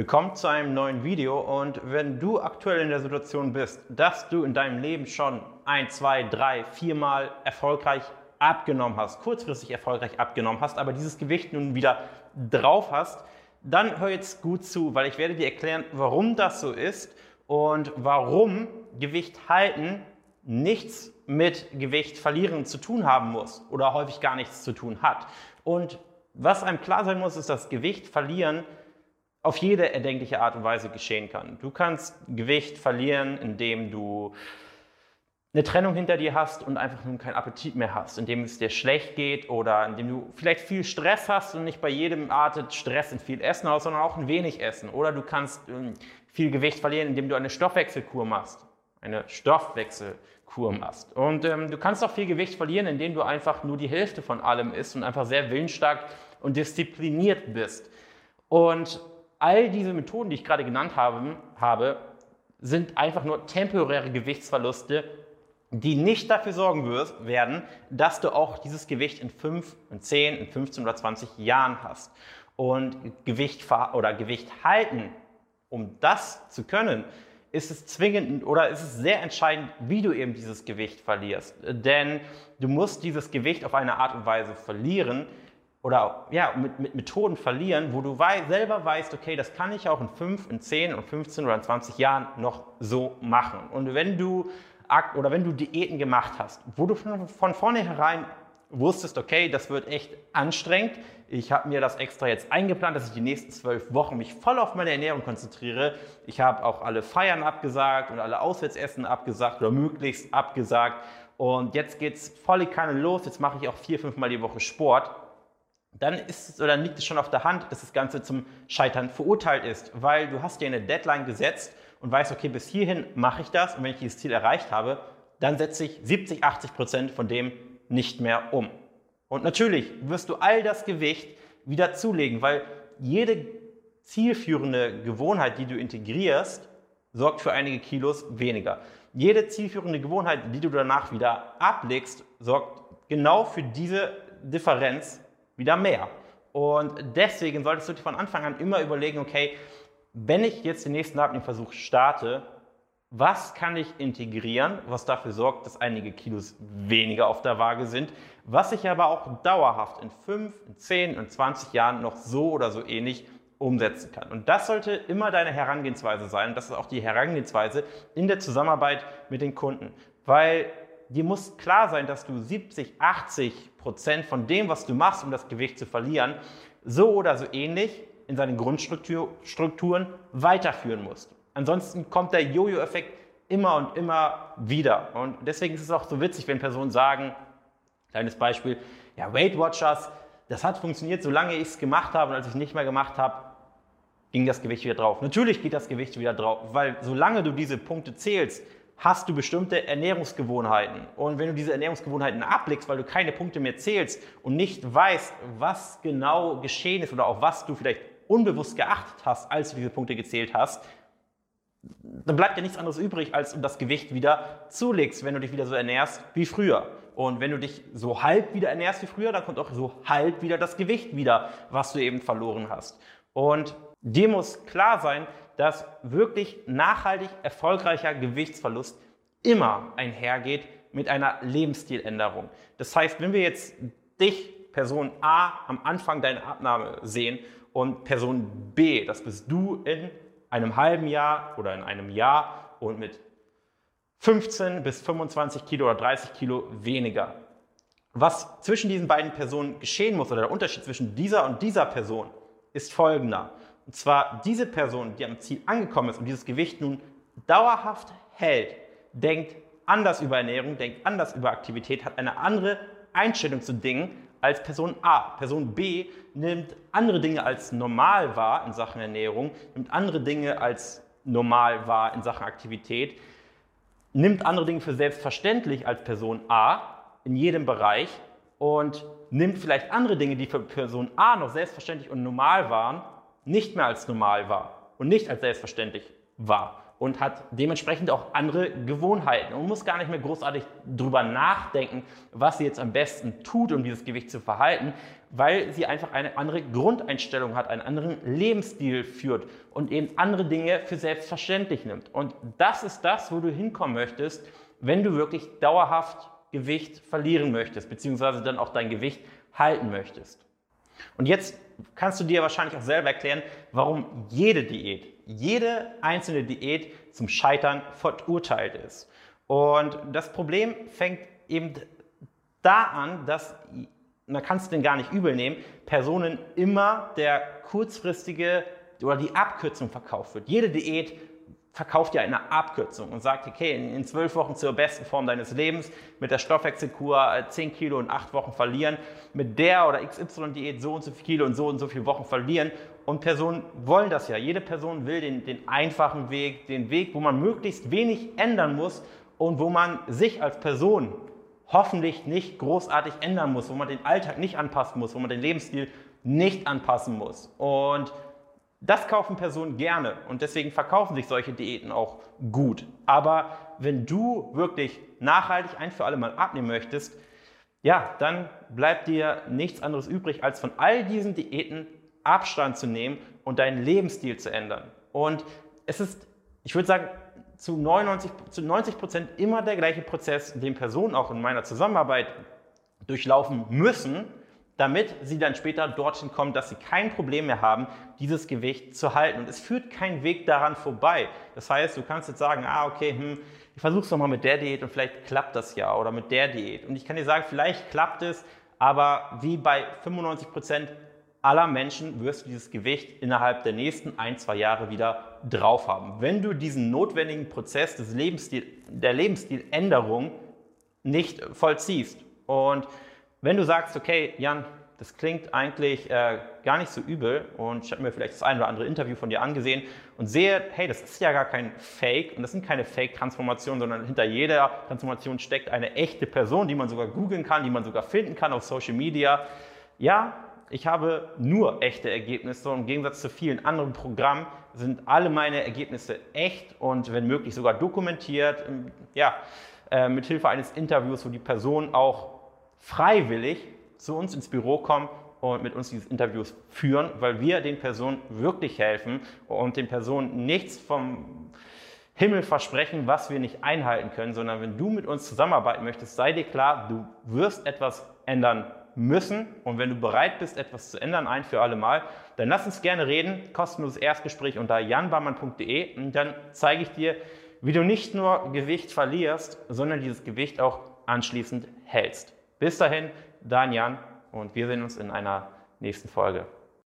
Willkommen zu einem neuen Video und wenn du aktuell in der Situation bist, dass du in deinem Leben schon ein, zwei, drei, viermal erfolgreich abgenommen hast, kurzfristig erfolgreich abgenommen hast, aber dieses Gewicht nun wieder drauf hast, dann hör jetzt gut zu, weil ich werde dir erklären, warum das so ist und warum Gewicht halten nichts mit Gewicht verlieren zu tun haben muss oder häufig gar nichts zu tun hat. Und was einem klar sein muss, ist, dass Gewicht verlieren auf jede erdenkliche Art und Weise geschehen kann. Du kannst Gewicht verlieren, indem du eine Trennung hinter dir hast und einfach nun keinen Appetit mehr hast, indem es dir schlecht geht oder indem du vielleicht viel Stress hast und nicht bei jedem artet Stress in viel Essen aus, sondern auch ein wenig Essen. Oder du kannst ähm, viel Gewicht verlieren, indem du eine Stoffwechselkur machst. Eine Stoffwechselkur machst. Und ähm, du kannst auch viel Gewicht verlieren, indem du einfach nur die Hälfte von allem isst und einfach sehr willensstark und diszipliniert bist. Und all diese Methoden, die ich gerade genannt habe, habe sind einfach nur temporäre Gewichtsverluste, die nicht dafür sorgen werden, dass du auch dieses Gewicht in 5, in 10, in 15 oder 20 Jahren hast. Und Gewicht oder Gewicht halten, um das zu können, ist es zwingend oder ist es sehr entscheidend, wie du eben dieses Gewicht verlierst. Denn du musst dieses Gewicht auf eine Art und Weise verlieren, oder ja, mit, mit Methoden verlieren, wo du wei selber weißt, okay, das kann ich auch in 5, in 10, in 15 oder in 20 Jahren noch so machen. Und wenn du oder wenn du Diäten gemacht hast, wo du von, von vornherein wusstest, okay, das wird echt anstrengend. Ich habe mir das extra jetzt eingeplant, dass ich die nächsten zwölf Wochen mich voll auf meine Ernährung konzentriere. Ich habe auch alle Feiern abgesagt und alle Auswärtsessen abgesagt oder möglichst abgesagt. Und jetzt geht es voll keine los. Jetzt mache ich auch vier, fünf Mal die Woche Sport dann ist es oder liegt es schon auf der Hand, dass das Ganze zum Scheitern verurteilt ist, weil du hast dir eine Deadline gesetzt und weißt, okay, bis hierhin mache ich das und wenn ich dieses Ziel erreicht habe, dann setze ich 70, 80 Prozent von dem nicht mehr um. Und natürlich wirst du all das Gewicht wieder zulegen, weil jede zielführende Gewohnheit, die du integrierst, sorgt für einige Kilos weniger. Jede zielführende Gewohnheit, die du danach wieder ablegst, sorgt genau für diese Differenz wieder mehr. Und deswegen solltest du dir von Anfang an immer überlegen, okay, wenn ich jetzt den nächsten Abnehmversuch starte, was kann ich integrieren, was dafür sorgt, dass einige Kilos weniger auf der Waage sind, was ich aber auch dauerhaft in 5, in 10, in 20 Jahren noch so oder so ähnlich umsetzen kann. Und das sollte immer deine Herangehensweise sein. Und das ist auch die Herangehensweise in der Zusammenarbeit mit den Kunden. Weil dir muss klar sein, dass du 70, 80 Prozent von dem, was du machst, um das Gewicht zu verlieren, so oder so ähnlich in seinen Grundstrukturen weiterführen musst. Ansonsten kommt der Jojo-Effekt immer und immer wieder. Und deswegen ist es auch so witzig, wenn Personen sagen, kleines Beispiel, ja, Weight Watchers, das hat funktioniert, solange ich es gemacht habe und als ich es nicht mehr gemacht habe, ging das Gewicht wieder drauf. Natürlich geht das Gewicht wieder drauf, weil solange du diese Punkte zählst, hast du bestimmte Ernährungsgewohnheiten. Und wenn du diese Ernährungsgewohnheiten ablegst, weil du keine Punkte mehr zählst und nicht weißt, was genau geschehen ist oder auf was du vielleicht unbewusst geachtet hast, als du diese Punkte gezählt hast, dann bleibt dir nichts anderes übrig, als du das Gewicht wieder zulegst, wenn du dich wieder so ernährst wie früher. Und wenn du dich so halb wieder ernährst wie früher, dann kommt auch so halb wieder das Gewicht wieder, was du eben verloren hast. Und dir muss klar sein, dass wirklich nachhaltig erfolgreicher Gewichtsverlust immer einhergeht mit einer Lebensstiländerung. Das heißt, wenn wir jetzt dich, Person A, am Anfang deiner Abnahme sehen und Person B, das bist du in einem halben Jahr oder in einem Jahr und mit 15 bis 25 Kilo oder 30 Kilo weniger. Was zwischen diesen beiden Personen geschehen muss oder der Unterschied zwischen dieser und dieser Person ist folgender. Und zwar diese Person, die am Ziel angekommen ist und dieses Gewicht nun dauerhaft hält, denkt anders über Ernährung, denkt anders über Aktivität, hat eine andere Einstellung zu Dingen als Person A. Person B nimmt andere Dinge als normal wahr in Sachen Ernährung, nimmt andere Dinge als normal wahr in Sachen Aktivität, nimmt andere Dinge für selbstverständlich als Person A in jedem Bereich und nimmt vielleicht andere Dinge, die für Person A noch selbstverständlich und normal waren, nicht mehr als normal war und nicht als selbstverständlich war und hat dementsprechend auch andere Gewohnheiten und muss gar nicht mehr großartig drüber nachdenken, was sie jetzt am besten tut, um dieses Gewicht zu verhalten, weil sie einfach eine andere Grundeinstellung hat, einen anderen Lebensstil führt und eben andere Dinge für selbstverständlich nimmt. Und das ist das, wo du hinkommen möchtest, wenn du wirklich dauerhaft Gewicht verlieren möchtest, beziehungsweise dann auch dein Gewicht halten möchtest. Und jetzt kannst du dir wahrscheinlich auch selber erklären, warum jede Diät, jede einzelne Diät zum Scheitern verurteilt ist. Und das Problem fängt eben da an, dass, da kannst du den gar nicht übel nehmen, Personen immer der kurzfristige oder die Abkürzung verkauft wird. Jede Diät verkauft ja eine Abkürzung und sagt, okay, in zwölf Wochen zur besten Form deines Lebens, mit der Stoffwechselkur 10 äh, Kilo in acht Wochen verlieren, mit der oder XY-Diät so und so viel Kilo und so und so viele Wochen verlieren. Und Personen wollen das ja. Jede Person will den, den einfachen Weg, den Weg, wo man möglichst wenig ändern muss und wo man sich als Person hoffentlich nicht großartig ändern muss, wo man den Alltag nicht anpassen muss, wo man den Lebensstil nicht anpassen muss. Und das kaufen Personen gerne und deswegen verkaufen sich solche Diäten auch gut. Aber wenn du wirklich nachhaltig ein für alle Mal abnehmen möchtest, ja, dann bleibt dir nichts anderes übrig, als von all diesen Diäten Abstand zu nehmen und deinen Lebensstil zu ändern. Und es ist, ich würde sagen, zu 99, zu 90 Prozent immer der gleiche Prozess, den Personen auch in meiner Zusammenarbeit durchlaufen müssen, damit sie dann später dorthin kommen, dass sie kein Problem mehr haben, dieses Gewicht zu halten. Und es führt kein Weg daran vorbei. Das heißt, du kannst jetzt sagen, ah, okay, hm, ich versuche es nochmal mit der Diät und vielleicht klappt das ja oder mit der Diät. Und ich kann dir sagen, vielleicht klappt es, aber wie bei 95 Prozent aller Menschen wirst du dieses Gewicht innerhalb der nächsten ein, zwei Jahre wieder drauf haben. Wenn du diesen notwendigen Prozess des Lebensstil, der Lebensstiländerung nicht vollziehst. Und wenn du sagst, okay, Jan, das klingt eigentlich äh, gar nicht so übel und ich habe mir vielleicht das ein oder andere Interview von dir angesehen und sehe, hey, das ist ja gar kein Fake und das sind keine Fake-Transformationen, sondern hinter jeder Transformation steckt eine echte Person, die man sogar googeln kann, die man sogar finden kann auf Social Media. Ja, ich habe nur echte Ergebnisse und im Gegensatz zu vielen anderen Programmen sind alle meine Ergebnisse echt und wenn möglich sogar dokumentiert, ja, äh, mit Hilfe eines Interviews, wo die Person auch freiwillig zu uns ins Büro kommen und mit uns diese Interviews führen, weil wir den Personen wirklich helfen und den Personen nichts vom Himmel versprechen, was wir nicht einhalten können, sondern wenn du mit uns zusammenarbeiten möchtest, sei dir klar, du wirst etwas ändern müssen. Und wenn du bereit bist, etwas zu ändern, ein für alle Mal, dann lass uns gerne reden, kostenloses Erstgespräch unter janbarmann.de und dann zeige ich dir, wie du nicht nur Gewicht verlierst, sondern dieses Gewicht auch anschließend hältst. Bis dahin, dein Jan und wir sehen uns in einer nächsten Folge.